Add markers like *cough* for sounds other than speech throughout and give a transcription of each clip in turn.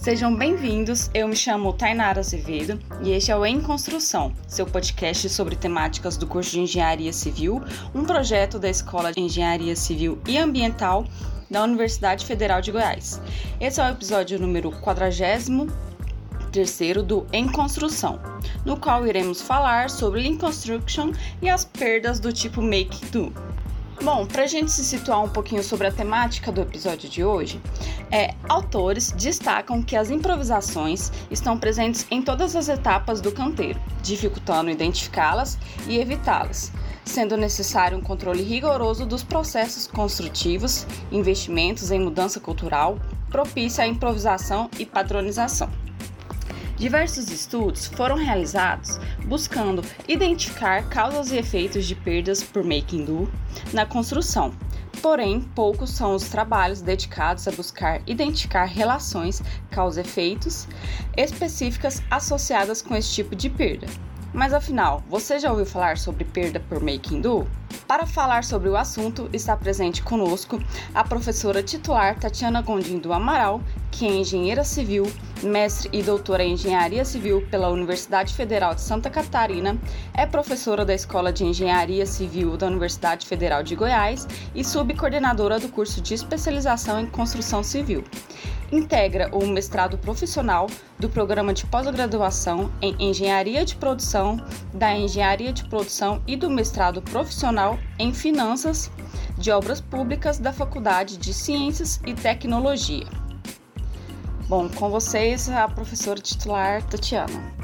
Sejam bem-vindos, eu me chamo Tainara Azevedo e este é o Em Construção, seu podcast sobre temáticas do curso de Engenharia Civil, um projeto da Escola de Engenharia Civil e Ambiental da Universidade Federal de Goiás. Esse é o episódio número 43 do Em Construção, no qual iremos falar sobre Lean Construction e as perdas do tipo Make Do. Bom, para a gente se situar um pouquinho sobre a temática do episódio de hoje, é, autores destacam que as improvisações estão presentes em todas as etapas do canteiro, dificultando identificá-las e evitá-las, sendo necessário um controle rigoroso dos processos construtivos, investimentos em mudança cultural, propícia à improvisação e padronização. Diversos estudos foram realizados buscando identificar causas e efeitos de perdas por making do na construção. Porém, poucos são os trabalhos dedicados a buscar identificar relações causa-efeitos específicas associadas com esse tipo de perda. Mas afinal, você já ouviu falar sobre perda por making do? Para falar sobre o assunto, está presente conosco a professora titular Tatiana Gondim do Amaral, que é engenheira civil, mestre e doutora em engenharia civil pela Universidade Federal de Santa Catarina, é professora da Escola de Engenharia Civil da Universidade Federal de Goiás e subcoordenadora do curso de especialização em construção civil integra o mestrado profissional do programa de pós-graduação em Engenharia de Produção, da Engenharia de Produção e do mestrado profissional em Finanças de Obras Públicas da Faculdade de Ciências e Tecnologia. Bom, com vocês a professora titular Tatiana.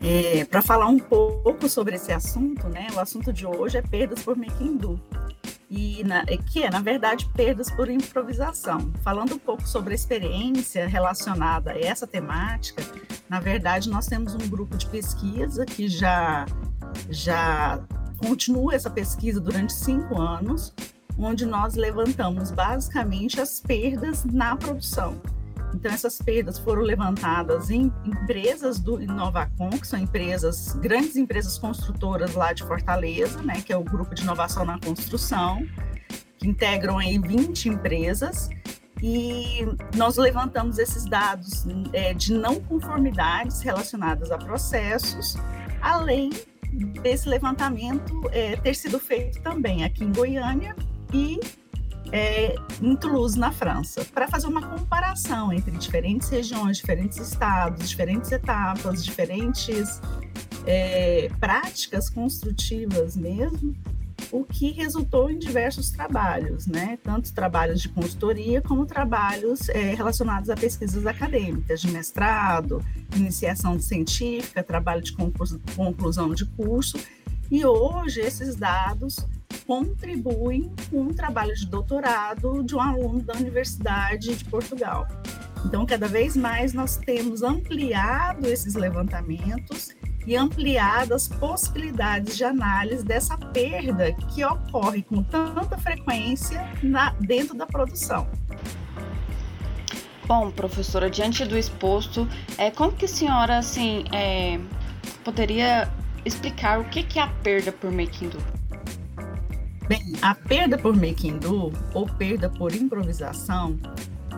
É, Para falar um pouco sobre esse assunto, né, o assunto de hoje é perdas por making do e na, que é, na verdade, perdas por improvisação. Falando um pouco sobre a experiência relacionada a essa temática, na verdade, nós temos um grupo de pesquisa que já, já continua essa pesquisa durante cinco anos, onde nós levantamos basicamente as perdas na produção. Então, essas perdas foram levantadas em empresas do Inovacom, que são empresas, grandes empresas construtoras lá de Fortaleza, né, que é o grupo de inovação na construção, que integram aí 20 empresas, e nós levantamos esses dados é, de não conformidades relacionadas a processos, além desse levantamento é, ter sido feito também aqui em Goiânia e é, em Toulouse, na França, para fazer uma comparação entre diferentes regiões, diferentes estados, diferentes etapas, diferentes é, práticas construtivas mesmo, o que resultou em diversos trabalhos, né? tanto trabalhos de consultoria como trabalhos é, relacionados a pesquisas acadêmicas, de mestrado, iniciação científica, trabalho de conclusão de curso, e hoje esses dados contribuem com um trabalho de doutorado de um aluno da Universidade de Portugal. Então, cada vez mais nós temos ampliado esses levantamentos e ampliado as possibilidades de análise dessa perda que ocorre com tanta frequência na, dentro da produção. Bom, professora, diante do exposto, é, como que a senhora assim, é, poderia explicar o que é a perda por making do? Bem, a perda por making do ou perda por improvisação,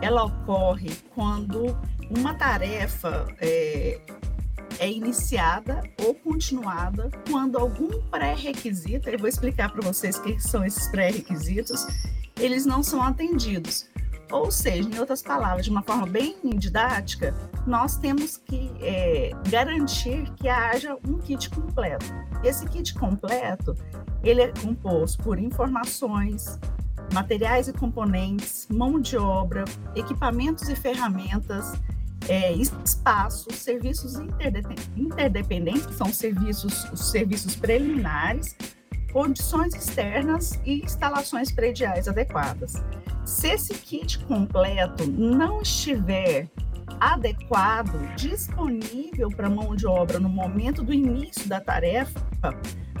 ela ocorre quando uma tarefa é, é iniciada ou continuada quando algum pré-requisito, eu vou explicar para vocês o que são esses pré-requisitos, eles não são atendidos. Ou seja, em outras palavras, de uma forma bem didática, nós temos que é, garantir que haja um kit completo. Esse kit completo, ele é composto por informações, materiais e componentes, mão de obra, equipamentos e ferramentas, é, espaços, serviços interdependentes, que são serviços, os serviços preliminares, condições externas e instalações prediais adequadas. Se esse kit completo não estiver adequado, disponível para mão de obra no momento do início da tarefa,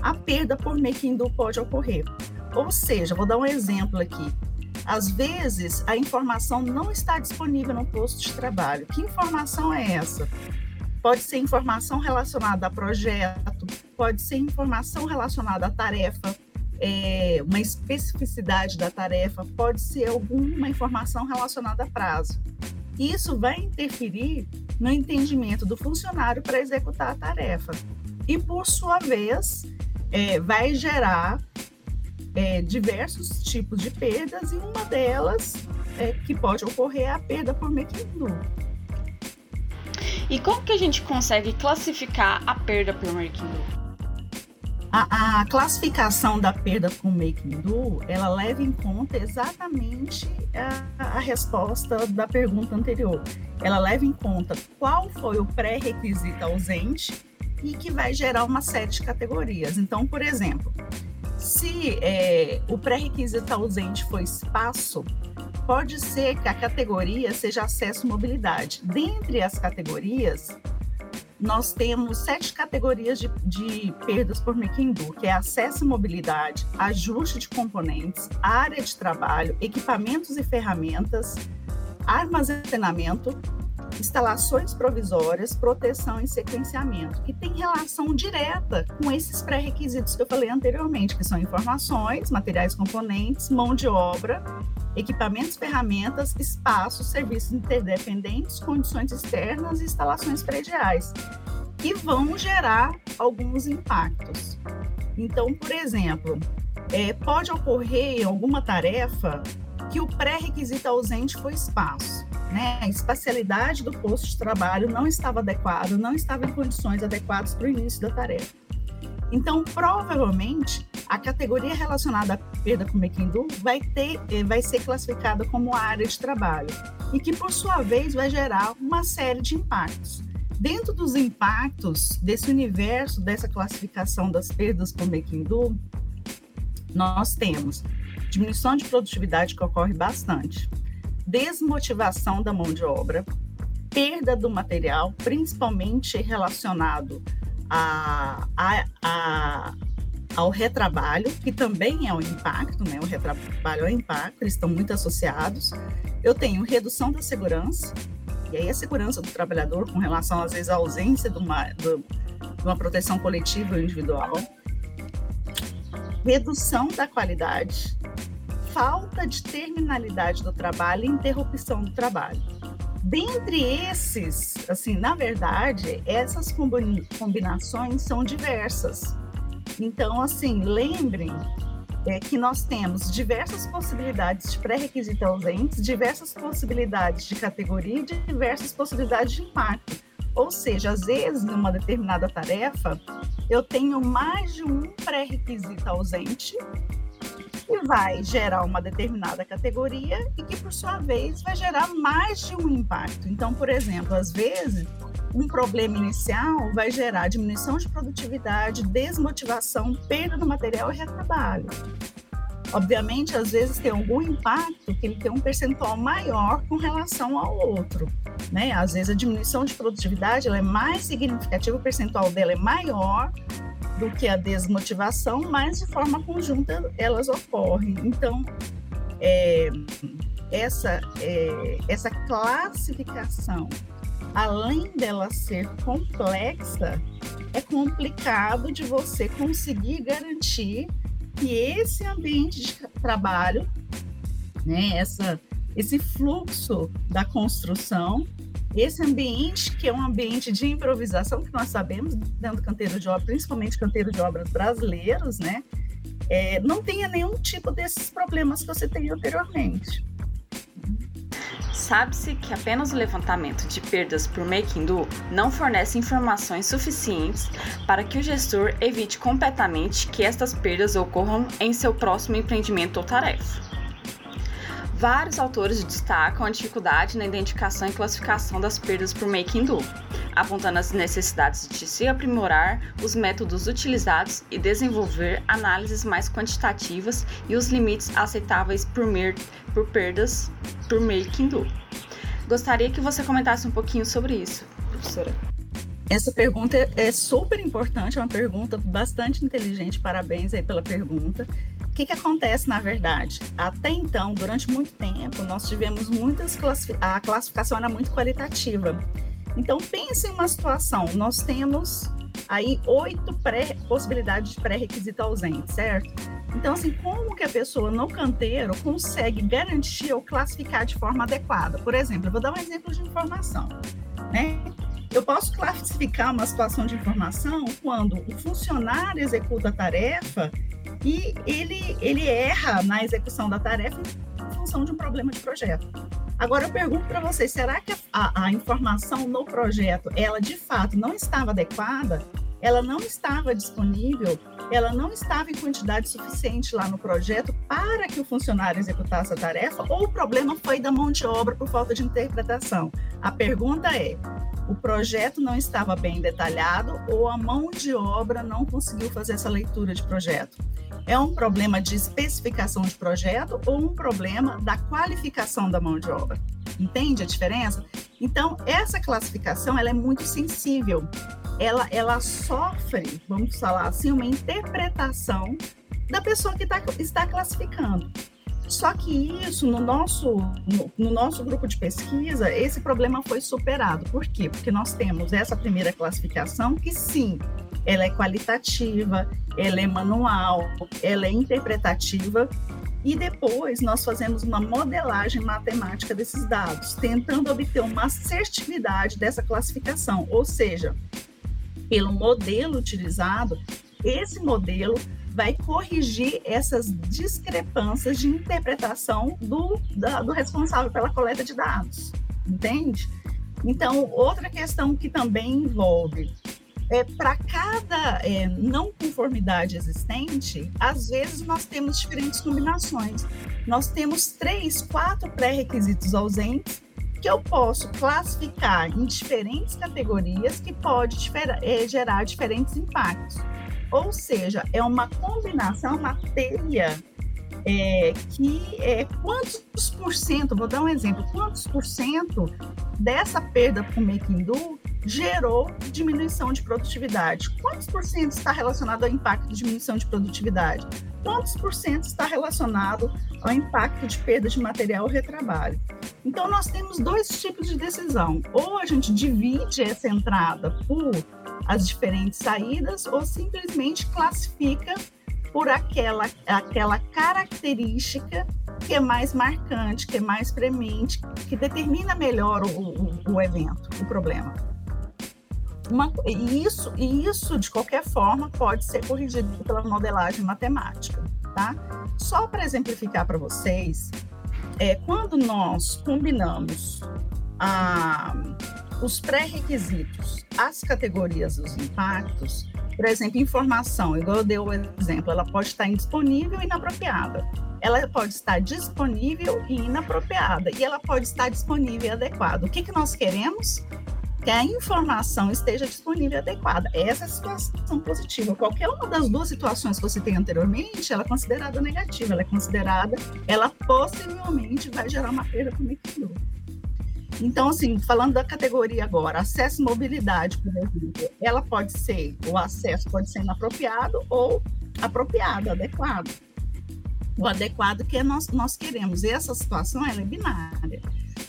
a perda por making do pode ocorrer. Ou seja, vou dar um exemplo aqui. Às vezes, a informação não está disponível no posto de trabalho. Que informação é essa? Pode ser informação relacionada a projeto, pode ser informação relacionada à tarefa, é, uma especificidade da tarefa, pode ser alguma informação relacionada a prazo. isso vai interferir no entendimento do funcionário para executar a tarefa. E, por sua vez, é, vai gerar é, diversos tipos de perdas, e uma delas é, que pode ocorrer é a perda por do. E como que a gente consegue classificar a perda por do? A, a, classificação da perda com making do, ela leva em conta exatamente a, a, resposta da pergunta anterior. Ela leva em conta qual foi o pré-requisito ausente e que vai gerar uma série de categorias. Então, por exemplo, se é, o pré-requisito ausente for espaço, pode ser que a categoria seja acesso mobilidade. Dentre as categorias, nós temos sete categorias de, de perdas por do, que é acesso e mobilidade, ajuste de componentes, área de trabalho, equipamentos e ferramentas, armazenamento, instalações provisórias, proteção e sequenciamento, que tem relação direta com esses pré-requisitos que eu falei anteriormente, que são informações, materiais componentes, mão de obra, equipamentos, ferramentas, espaços, serviços interdependentes, condições externas e instalações prediais, que vão gerar alguns impactos. Então, por exemplo, é, pode ocorrer em alguma tarefa que o pré-requisito ausente foi espaço. Né? A espacialidade do posto de trabalho não estava adequada, não estava em condições adequadas para o início da tarefa. Então, provavelmente, a categoria relacionada à perda com Mequindu vai, ter, eh, vai ser classificada como área de trabalho e que, por sua vez, vai gerar uma série de impactos. Dentro dos impactos desse universo, dessa classificação das perdas com Mequindu, nós temos diminuição de produtividade que ocorre bastante, desmotivação da mão de obra, perda do material, principalmente relacionado a, a, a, ao retrabalho, que também é um impacto, né? O retrabalho é um impacto, eles estão muito associados. Eu tenho redução da segurança, e aí a segurança do trabalhador com relação, às vezes, à ausência de uma, de uma proteção coletiva ou individual. Redução da qualidade, falta de terminalidade do trabalho e interrupção do trabalho. Dentre esses, assim, na verdade, essas combinações são diversas. Então, assim, lembrem é, que nós temos diversas possibilidades de pré-requisito ausentes, diversas possibilidades de categoria e diversas possibilidades de impacto. Ou seja, às vezes, numa determinada tarefa, eu tenho mais de um pré-requisito ausente que vai gerar uma determinada categoria e que, por sua vez, vai gerar mais de um impacto. Então, por exemplo, às vezes, um problema inicial vai gerar diminuição de produtividade, desmotivação, perda do material e retrabalho. Obviamente, às vezes tem algum impacto que ele tem um percentual maior com relação ao outro. Né? Às vezes a diminuição de produtividade ela é mais significativa, o percentual dela é maior do que a desmotivação, mas de forma conjunta elas ocorrem. Então, é, essa, é, essa classificação, além dela ser complexa, é complicado de você conseguir garantir que esse ambiente de trabalho, né, essa, esse fluxo da construção, esse ambiente, que é um ambiente de improvisação, que nós sabemos dentro do canteiro de obras, principalmente canteiro de obras brasileiros, né? É, não tenha nenhum tipo desses problemas que você tem anteriormente. Sabe-se que apenas o levantamento de perdas por making do não fornece informações suficientes para que o gestor evite completamente que estas perdas ocorram em seu próximo empreendimento ou tarefa. Vários autores destacam a dificuldade na identificação e classificação das perdas por making do, apontando as necessidades de se aprimorar os métodos utilizados e desenvolver análises mais quantitativas e os limites aceitáveis por, mer por perdas por making do. Gostaria que você comentasse um pouquinho sobre isso, professora. Essa pergunta é super importante, é uma pergunta bastante inteligente. Parabéns aí pela pergunta. O que, que acontece na verdade? Até então, durante muito tempo, nós tivemos muitas a classificação era muito qualitativa. Então pense em uma situação, nós temos aí oito possibilidades de pré-requisito ausente, certo? Então, assim, como que a pessoa no canteiro consegue garantir ou classificar de forma adequada? Por exemplo, eu vou dar um exemplo de informação, né? Eu posso classificar uma situação de informação quando o funcionário executa a tarefa e ele, ele erra na execução da tarefa em função de um problema de projeto. Agora eu pergunto para vocês, será que a, a, informação no projeto, ela de fato não estava adequada? Ela não estava disponível? Ela não estava em quantidade suficiente lá no projeto para que o funcionário executasse a tarefa? Ou o problema foi da mão de obra por falta de interpretação? A pergunta é: o projeto não estava bem detalhado ou a mão de obra não conseguiu fazer essa leitura de projeto? É um problema de especificação de projeto ou um problema da qualificação da mão de obra? Entende a diferença? Então, essa classificação ela é muito sensível. Ela, ela sofre, vamos falar assim, uma interpretação da pessoa que tá, está classificando. Só que isso, no nosso, no, no, nosso grupo de pesquisa, esse problema foi superado. Por quê? Porque nós temos essa primeira classificação que, sim, ela é qualitativa, ela é manual, ela é interpretativa, e depois nós fazemos uma modelagem matemática desses dados, tentando obter uma assertividade dessa classificação, ou seja, pelo modelo utilizado, esse modelo vai corrigir essas discrepâncias de interpretação do, da, do responsável pela coleta de dados, entende? Então, outra questão que também envolve é, para cada é, não conformidade existente, às vezes nós temos diferentes combinações. Nós temos três, quatro pré-requisitos ausentes que eu posso classificar em diferentes categorias que pode é, gerar diferentes impactos. Ou seja, é uma combinação, uma teia é, que é, quantos por cento, vou dar um exemplo, quantos por cento dessa perda para o making do gerou diminuição de produtividade? Quantos por cento está relacionado ao impacto de diminuição de produtividade? Quantos por cento está relacionado ao impacto de perda de material ou retrabalho? Então, nós temos dois tipos de decisão. Ou a gente divide essa entrada por as diferentes saídas, ou simplesmente classifica por aquela, aquela característica que é mais marcante, que é mais premente, que determina melhor o, o, o evento, o problema. Uma, e isso, e isso, de qualquer forma, pode ser corrigido pela modelagem matemática, tá? Só para exemplificar para vocês, é, quando nós combinamos a, os pré-requisitos, as categorias dos impactos, por exemplo, informação, igual eu dei o exemplo, ela pode estar indisponível e inapropriada. Ela pode estar disponível e inapropriada. E ela pode estar disponível e adequada. O que, que nós queremos? Que a informação esteja disponível e adequada. Essa é a situação positiva. Qualquer uma das duas situações que você tem anteriormente, ela é considerada negativa. Ela é considerada, ela possivelmente vai gerar uma perda para o então, assim, falando da categoria agora, acesso e mobilidade, por exemplo, ela pode ser, o acesso pode ser inapropriado ou apropriado, adequado. O adequado que nós, nós queremos. E essa situação ela é binária.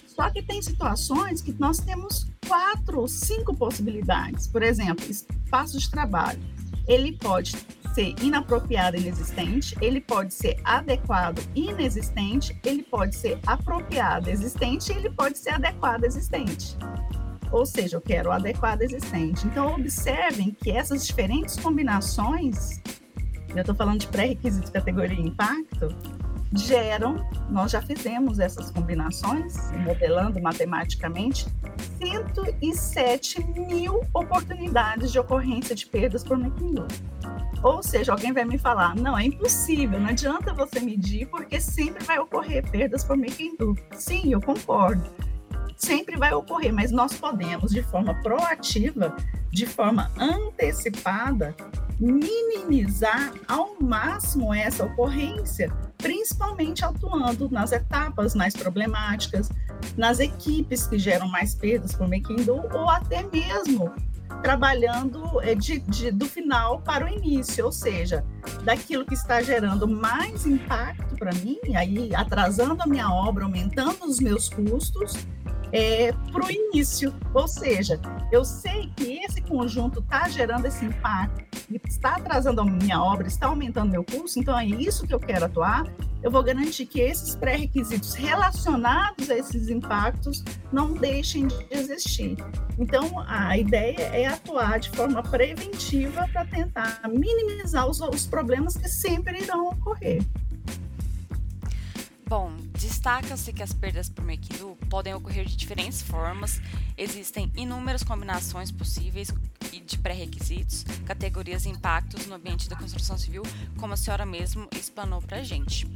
Só que tem situações que nós temos quatro, cinco possibilidades. Por exemplo, espaço de trabalho. Ele pode ser inapropriado inexistente, ele pode ser adequado inexistente, ele pode ser apropriado existente, ele pode ser adequado existente. Ou seja, eu quero o adequado existente. Então, observem que essas diferentes combinações, eu estou falando de pré-requisitos, categoria e impacto, geram, nós já fizemos essas combinações, modelando matematicamente, 107 mil oportunidades de ocorrência de perdas por making ou seja, alguém vai me falar, não, é impossível, não adianta você medir, porque sempre vai ocorrer perdas por making do. Sim, eu concordo. Sempre vai ocorrer, mas nós podemos, de forma proativa, de forma antecipada, minimizar ao máximo essa ocorrência, principalmente atuando nas etapas mais problemáticas, nas equipes que geram mais perdas por making do, ou até mesmo trabalhando é, de, de, do final para o início, ou seja, daquilo que está gerando mais impacto para mim, aí atrasando a minha obra, aumentando os meus custos, é, para o início. Ou seja, eu sei que esse conjunto está gerando esse impacto, está atrasando a minha obra, está aumentando meu custo, então é isso que eu quero atuar. Eu vou garantir que esses pré-requisitos relacionados a esses impactos não deixem de existir. Então, a ideia é atuar de forma preventiva para tentar minimizar os, os problemas que sempre irão ocorrer. Bom, destaca-se que as perdas por Mekidu podem ocorrer de diferentes formas. Existem inúmeras combinações possíveis de pré-requisitos, categorias e impactos no ambiente da construção civil, como a senhora mesmo explanou para a gente.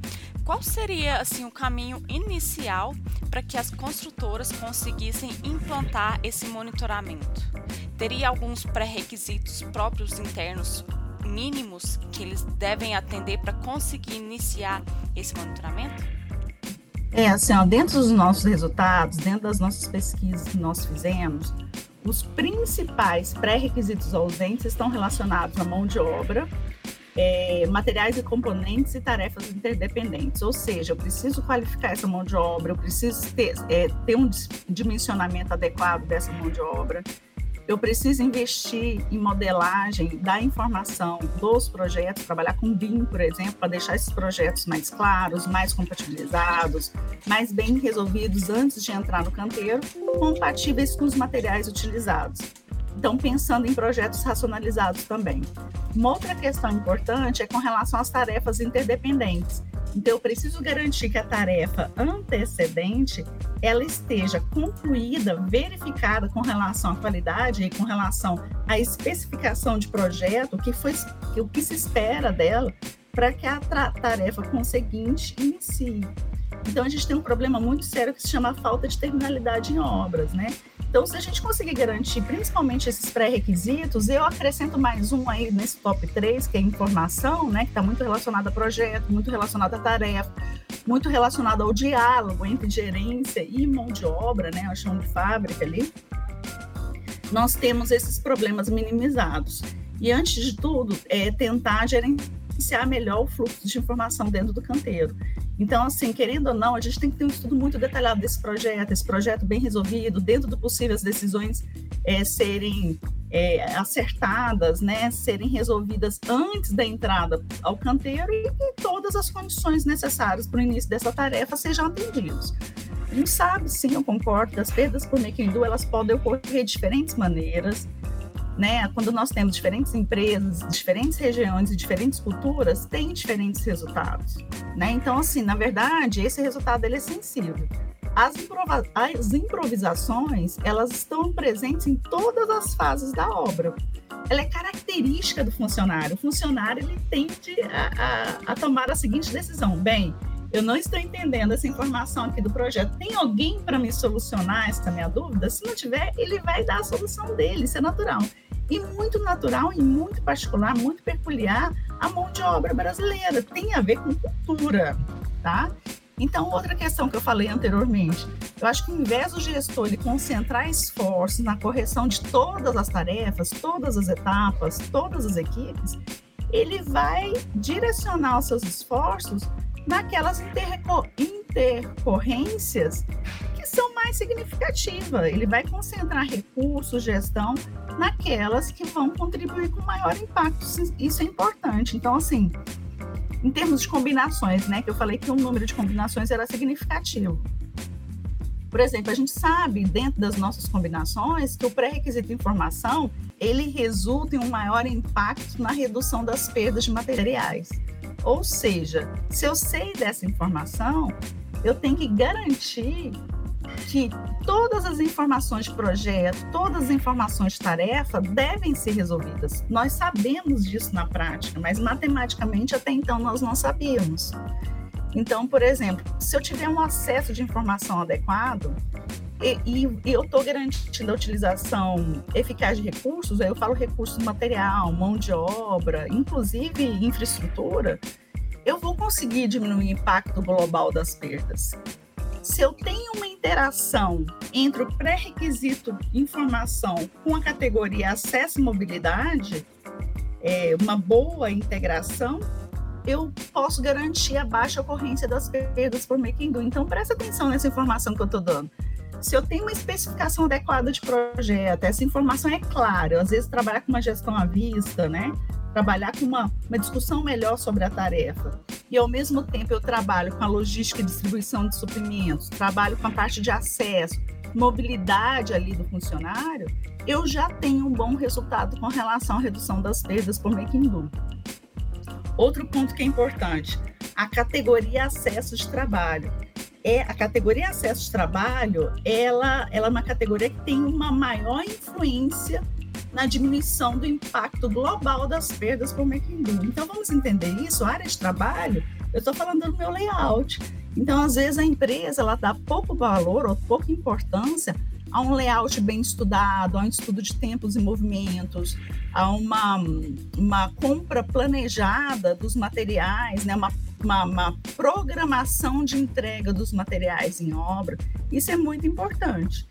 Qual seria assim o caminho inicial para que as construtoras conseguissem implantar esse monitoramento? Teria alguns pré-requisitos próprios internos mínimos que eles devem atender para conseguir iniciar esse monitoramento? É, assim, ó, dentro dos nossos resultados, dentro das nossas pesquisas que nós fizemos, os principais pré-requisitos ausentes estão relacionados à mão de obra, é, materiais e componentes e tarefas interdependentes. Ou seja, eu preciso qualificar essa mão de obra, eu preciso ter, é, ter um dimensionamento adequado dessa mão de obra, eu preciso investir em modelagem da informação dos projetos, trabalhar com BIM, por exemplo, para deixar esses projetos mais claros, mais compatibilizados, mais bem resolvidos antes de entrar no canteiro, compatíveis com os materiais utilizados. Então, pensando em projetos racionalizados também. Uma outra questão importante é com relação às tarefas interdependentes. Então, eu preciso garantir que a tarefa antecedente ela esteja concluída, verificada com relação à qualidade e com relação à especificação de projeto, que foi o que se espera dela para que a tarefa conseguinte inicie. Então, a gente tem um problema muito sério que se chama falta de terminalidade em obras, né? Então, se a gente conseguir garantir principalmente esses pré-requisitos, eu acrescento mais um aí nesse top 3, que é informação, né, que está muito relacionado a projeto, muito relacionado à tarefa, muito relacionado ao diálogo entre gerência e mão de obra, né, a chão de fábrica ali. Nós temos esses problemas minimizados. E antes de tudo, é tentar gerenciar melhor o fluxo de informação dentro do canteiro. Então, assim, querendo ou não, a gente tem que ter um estudo muito detalhado desse projeto, esse projeto bem resolvido, dentro do possível as decisões é, serem é, acertadas, né, serem resolvidas antes da entrada ao canteiro e todas as condições necessárias para o início dessa tarefa sejam atendidas. A gente sabe, sim, eu concordo, que as perdas por do, elas podem ocorrer de diferentes maneiras, né? Quando nós temos diferentes empresas, diferentes regiões e diferentes culturas, tem diferentes resultados, né? Então, assim, na verdade, esse resultado ele é sensível. As, as improvisações, elas estão presentes em todas as fases da obra. Ela é característica do funcionário. O funcionário ele tende a, a, a tomar a seguinte decisão: bem, eu não estou entendendo essa informação aqui do projeto. Tem alguém para me solucionar essa minha dúvida? Se não tiver, ele vai dar a solução dele, isso é natural e muito natural e muito particular, muito peculiar a mão de obra brasileira. Tem a ver com cultura, tá? Então, outra questão que eu falei anteriormente, eu acho que ao invés do gestor ele concentrar esforços na correção de todas as tarefas, todas as etapas, todas as equipes, ele vai direcionar os seus esforços naquelas intercorrências são mais significativas. Ele vai concentrar recursos, gestão naquelas que vão contribuir com maior impacto. Isso é importante. Então, assim, em termos de combinações, né, que eu falei que o número de combinações era significativo. Por exemplo, a gente sabe dentro das nossas combinações que o pré-requisito de informação ele resulta em um maior impacto na redução das perdas de materiais. Ou seja, se eu sei dessa informação, eu tenho que garantir que todas as informações de projeto, todas as informações de tarefa devem ser resolvidas. Nós sabemos disso na prática, mas matematicamente até então nós não sabíamos. Então, por exemplo, se eu tiver um acesso de informação adequado e, e, e eu estou garantindo a utilização eficaz de recursos, aí eu falo recursos material, mão de obra, inclusive infraestrutura, eu vou conseguir diminuir o impacto global das perdas se eu tenho uma interação entre o pré-requisito informação com a categoria acesso e mobilidade, é, uma boa integração, eu posso garantir a baixa ocorrência das perdas por making do. Então, presta atenção nessa informação que eu estou dando. Se eu tenho uma especificação adequada de projeto, essa informação é clara, às vezes trabalhar com uma gestão à vista, né? Trabalhar com uma, uma discussão melhor sobre a tarefa. E ao mesmo tempo eu trabalho com a logística e distribuição de suprimentos, trabalho com a parte de acesso, mobilidade ali do funcionário, eu já tenho um bom resultado com relação à redução das perdas por making do. Outro ponto que é importante, a categoria acesso de trabalho. É a categoria acesso de trabalho, ela, ela é uma categoria que tem uma maior influência na diminuição do impacto global das perdas por making do. Então vamos entender isso, a área de trabalho, eu estou falando do meu layout. Então, às vezes, a empresa ela dá pouco valor ou pouca importância a um layout bem estudado, a um estudo de tempos e movimentos, a uma, uma compra planejada dos materiais, né? uma, uma, uma programação de entrega dos materiais em obra. Isso é muito importante.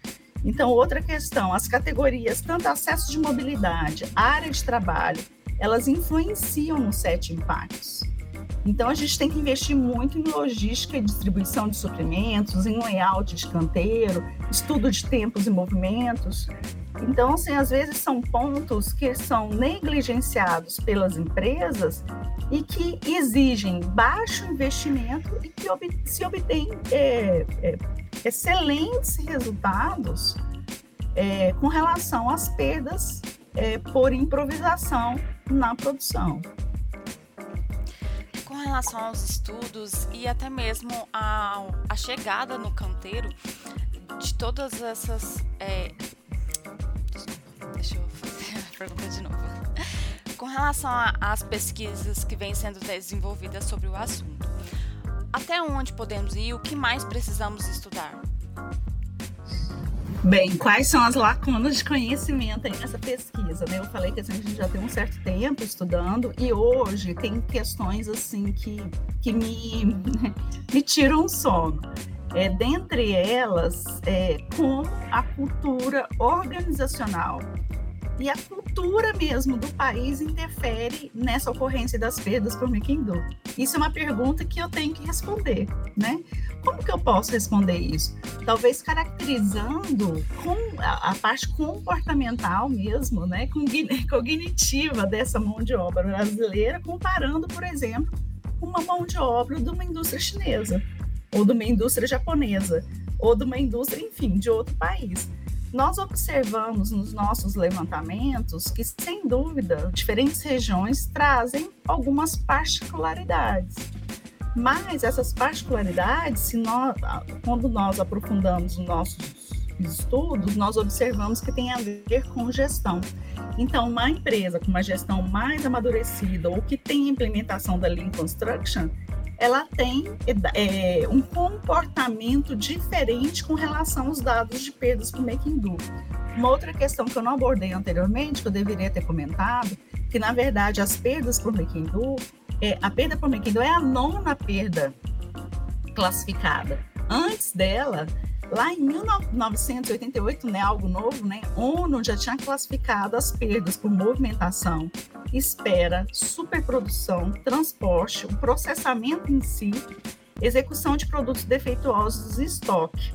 Então, outra questão, as categorias, tanto acesso de mobilidade, área de trabalho, elas influenciam no sete impactos. Então, a gente tem que investir muito em logística e distribuição de suprimentos, em layout de canteiro, estudo de tempos e movimentos. Então, assim, às vezes são pontos que são negligenciados pelas empresas e que exigem baixo investimento e que se obtém é, é, excelentes resultados é, com relação às perdas é, por improvisação na produção relação aos estudos e até mesmo a, a chegada no canteiro de todas essas. É... Desculpa, deixa eu fazer a pergunta de novo. Com relação às pesquisas que vêm sendo desenvolvidas sobre o assunto, até onde podemos ir o que mais precisamos estudar? Bem, quais são as lacunas de conhecimento nessa pesquisa? Né? Eu falei que assim, a gente já tem um certo tempo estudando e hoje tem questões assim que, que me, *laughs* me tiram o sono. É, dentre elas, é, a cultura organizacional e a cultura mesmo do país interfere nessa ocorrência das perdas por Miquindu? Isso é uma pergunta que eu tenho que responder, né? Como que eu posso responder isso? Talvez caracterizando com a, a parte comportamental mesmo, né, *laughs* cognitiva dessa mão de obra brasileira, comparando, por exemplo, uma mão de obra de uma indústria chinesa, ou de uma indústria japonesa, ou de uma indústria, enfim, de outro país nós observamos nos nossos levantamentos que, sem dúvida, diferentes regiões trazem algumas particularidades. Mas essas particularidades, se nós, quando nós aprofundamos os nossos estudos, nós observamos que tem a ver com gestão. Então, uma empresa com uma gestão mais amadurecida ou que tem implementação da Lean Construction, ela tem é, um comportamento diferente com relação aos dados de perdas Making Do. Uma outra questão que eu não abordei anteriormente, que eu deveria ter comentado, que na verdade as perdas por Making Do, é, a perda por Making Do é a nona perda classificada. Antes dela, Lá em 1988, né, algo novo, né, ONU já tinha classificado as perdas por movimentação, espera, superprodução, transporte, o processamento em si, execução de produtos defeituosos e estoque.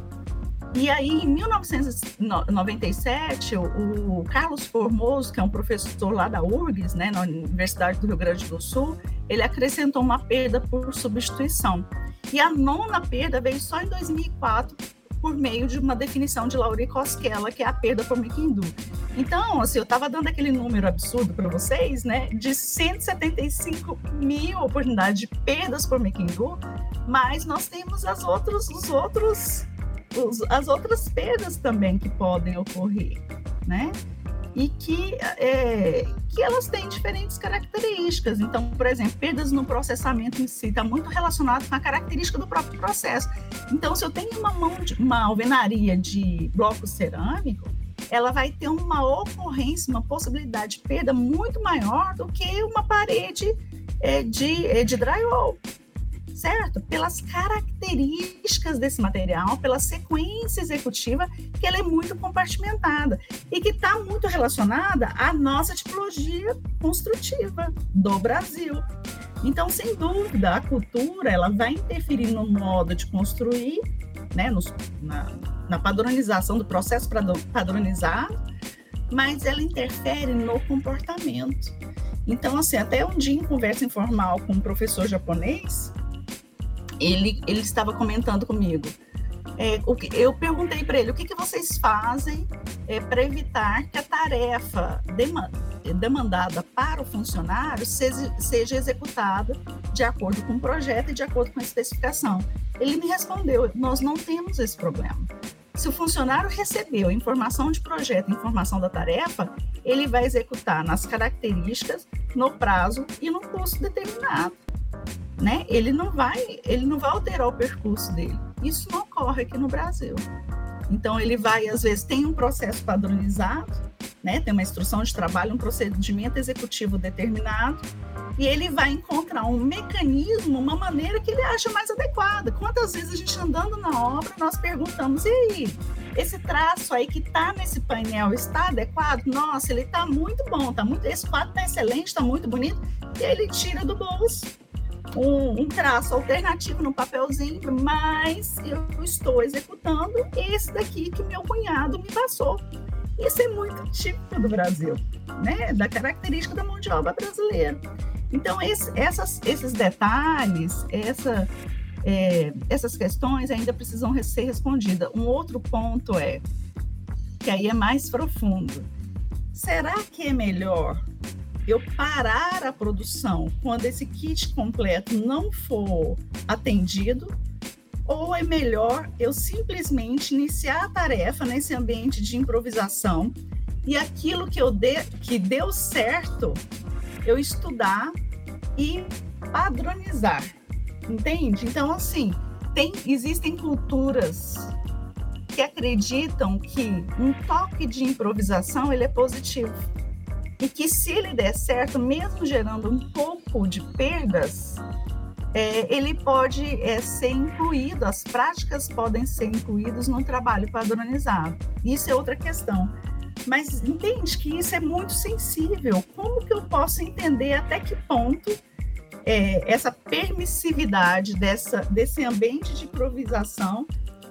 E aí, em 1997, o, Carlos Formoso, que é um professor lá da URGS, né, na Universidade do Rio Grande do Sul, ele acrescentou uma perda por substituição. E a nona perda veio só em 2004, por meio de uma definição de Lauri Cosquela, que é a perda por Miquindu. Então, assim, eu estava dando aquele número absurdo para vocês, né, de 175 mil oportunidades de perdas por Miquindu, mas nós temos as outros, os outros, os, as outras perdas também que podem ocorrer, né? E que, é, que elas têm diferentes características. Então, por exemplo, perdas no processamento em si está muito relacionado com a característica do próprio processo. Então, se eu tenho uma mão de, uma alvenaria de bloco cerâmico, ela vai ter uma ocorrência, uma possibilidade de perda muito maior do que uma parede é, de, é, de drywall certo? Pelas características desse material, pela sequência executiva, que ela é muito compartimentada e que está muito relacionada à nossa tipologia construtiva do Brasil. Então, sem dúvida, a cultura ela vai interferir no modo de construir, né, na, na padronização do processo padronizado, mas ela interfere no comportamento. Então, assim, até um dia em conversa informal com um professor japonês, ele, ele estava comentando comigo. É, o que, eu perguntei para ele o que, que vocês fazem é, para evitar que a tarefa demandada para o funcionário seja, seja executada de acordo com o projeto e de acordo com a especificação. Ele me respondeu: nós não temos esse problema. Se o funcionário recebeu informação de projeto, informação da tarefa, ele vai executar nas características, no prazo e no custo determinado. Né? Ele não vai, ele não vai alterar o percurso dele. Isso não ocorre aqui no Brasil. Então ele vai às vezes tem um processo padronizado, né? Tem uma instrução de trabalho, um procedimento executivo determinado e ele vai encontrar um mecanismo, uma maneira que ele acha mais adequada. Quantas vezes a gente andando na obra, nós perguntamos, e aí, esse traço aí que está nesse painel está adequado? Nossa, ele está muito bom, tá muito, esse quadro está excelente, está muito bonito. E ele tira do bolso um, um, traço alternativo no papelzinho, mas eu estou executando esse daqui que meu cunhado me passou. Isso é muito típico do Brasil, né? Da característica da mão de obra brasileira. Então, esse, essas, esses detalhes, essa, é, essas questões ainda precisam ser respondidas. Um outro ponto é, que aí é mais profundo, será que é melhor eu parar a produção quando esse kit completo não for atendido? Ou é melhor eu simplesmente iniciar a tarefa nesse ambiente de improvisação e aquilo que, eu de, que deu certo eu estudar e padronizar, entende? Então, assim, tem, existem culturas que acreditam que um toque de improvisação ele é positivo e que se ele der certo, mesmo gerando um pouco de perdas, é, ele pode é, ser incluído, as práticas podem ser incluídas no trabalho padronizado. Isso é outra questão. Mas entende que isso é muito sensível. Como que eu posso entender até que ponto é, essa permissividade dessa, desse ambiente de improvisação,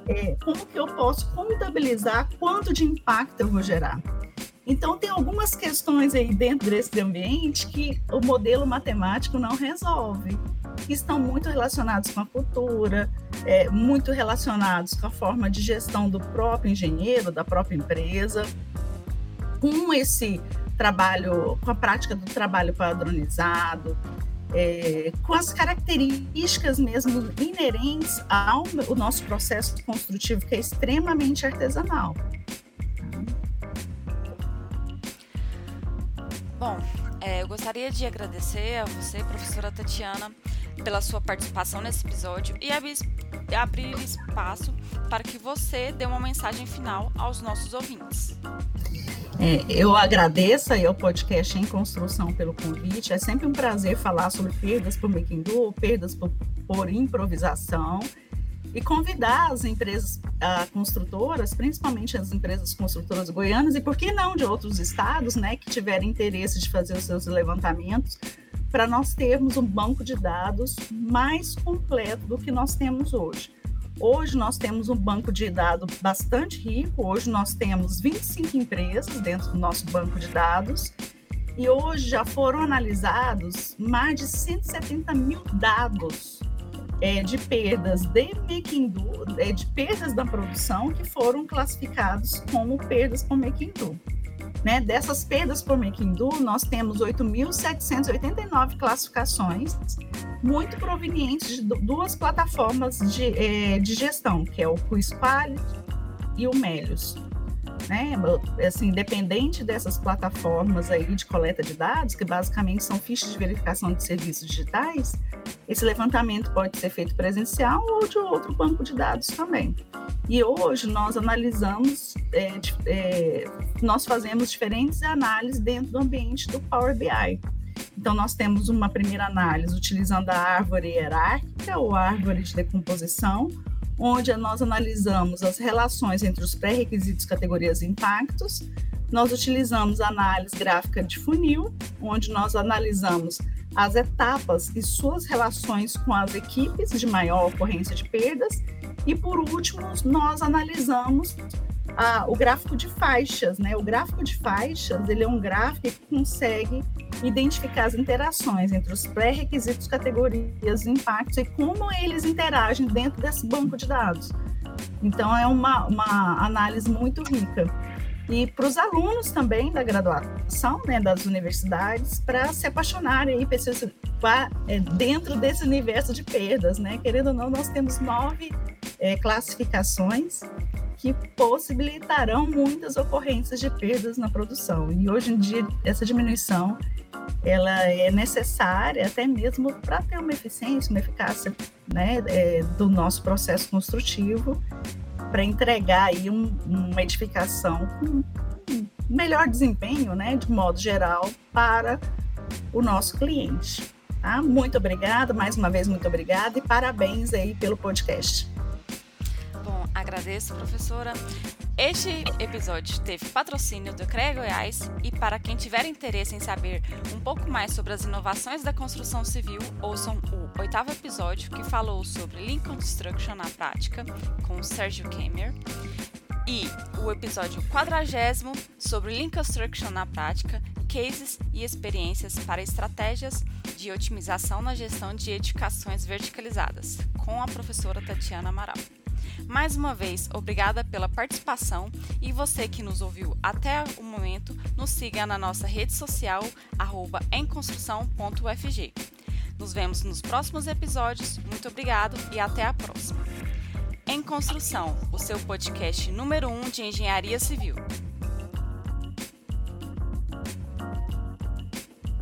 é, como que eu posso contabilizar quanto de impacto eu vou gerar? Então, tem algumas questões aí dentro desse ambiente que o modelo matemático não resolve, que estão muito relacionados com a cultura, é, muito relacionados com a forma de gestão do próprio engenheiro, da própria empresa com esse trabalho, com a prática do trabalho padronizado, é, com as características mesmo inerentes ao nosso processo construtivo, que é extremamente artesanal. Gostaria de agradecer a você, professora Tatiana, pela sua participação nesse episódio e abrir, espaço para que você dê uma mensagem final aos nossos ouvintes. É, eu agradeço aí ao podcast Em Construção pelo convite. É sempre um prazer falar sobre perdas por making do, perdas por, por improvisação e convidar as empresas construtoras, principalmente as empresas construtoras goianas e por que não de outros estados, né, que tiverem interesse de fazer os seus levantamentos, para nós termos um banco de dados mais completo do que nós temos hoje. Hoje nós temos um banco de dados bastante rico, hoje nós temos 25 empresas dentro do nosso banco de dados, e hoje já foram analisados mais de 170 mil dados é, de perdas de do, é, de perdas da produção que foram classificados como perdas por do. Né? Dessas perdas por do, nós temos 8.789 classificações, muito provenientes de duas plataformas de, é, de gestão, que é o QuizQuality e o Melius. Né? Assim, independente dessas plataformas aí de coleta de dados, que basicamente são fichas de verificação de serviços digitais, esse levantamento pode ser feito presencial ou de outro banco de dados também. E hoje nós analisamos, é, é, nós fazemos diferentes análises dentro do ambiente do Power BI. Então, nós temos uma primeira análise utilizando a árvore hierárquica ou árvore de decomposição, onde nós analisamos as relações entre os pré-requisitos, categorias e impactos. Nós utilizamos a análise gráfica de funil, onde nós analisamos as etapas e suas relações com as equipes de maior ocorrência de perdas. E por último, nós analisamos o gráfico de faixas, né? O gráfico de faixas, ele é um gráfico que consegue identificar as interações entre os pré-requisitos, categorias, impactos e como eles interagem dentro desse banco de dados. Então, é uma, uma análise muito rica. E para os alunos também da graduação, né, das universidades, para se apaixonarem aí, é, dentro desse universo de perdas, né? Querendo ou não, nós temos nove é, classificações que possibilitarão muitas ocorrências de perdas na produção. E hoje em dia, essa diminuição ela é necessária até mesmo para ter uma eficiência, uma eficácia né, é, do nosso processo construtivo, para entregar aí um, uma edificação com melhor desempenho, né, de modo geral, para o nosso cliente. Tá? Muito obrigada, mais uma vez, muito obrigada e parabéns aí pelo podcast. Agradeço, professora. Este episódio teve patrocínio do CREA Goiás e para quem tiver interesse em saber um pouco mais sobre as inovações da construção civil, ouçam o oitavo episódio que falou sobre Lean Construction na prática com Sérgio Kemer e o episódio quadragésimo sobre Lean Construction na prática, cases e experiências para estratégias de otimização na gestão de edificações verticalizadas, com a professora Tatiana Amaral. Mais uma vez, obrigada pela participação e você que nos ouviu até o momento, nos siga na nossa rede social, arroba emconstrução.ufg. Nos vemos nos próximos episódios, muito obrigado e até a próxima. Em Construção, o seu podcast número 1 um de engenharia civil.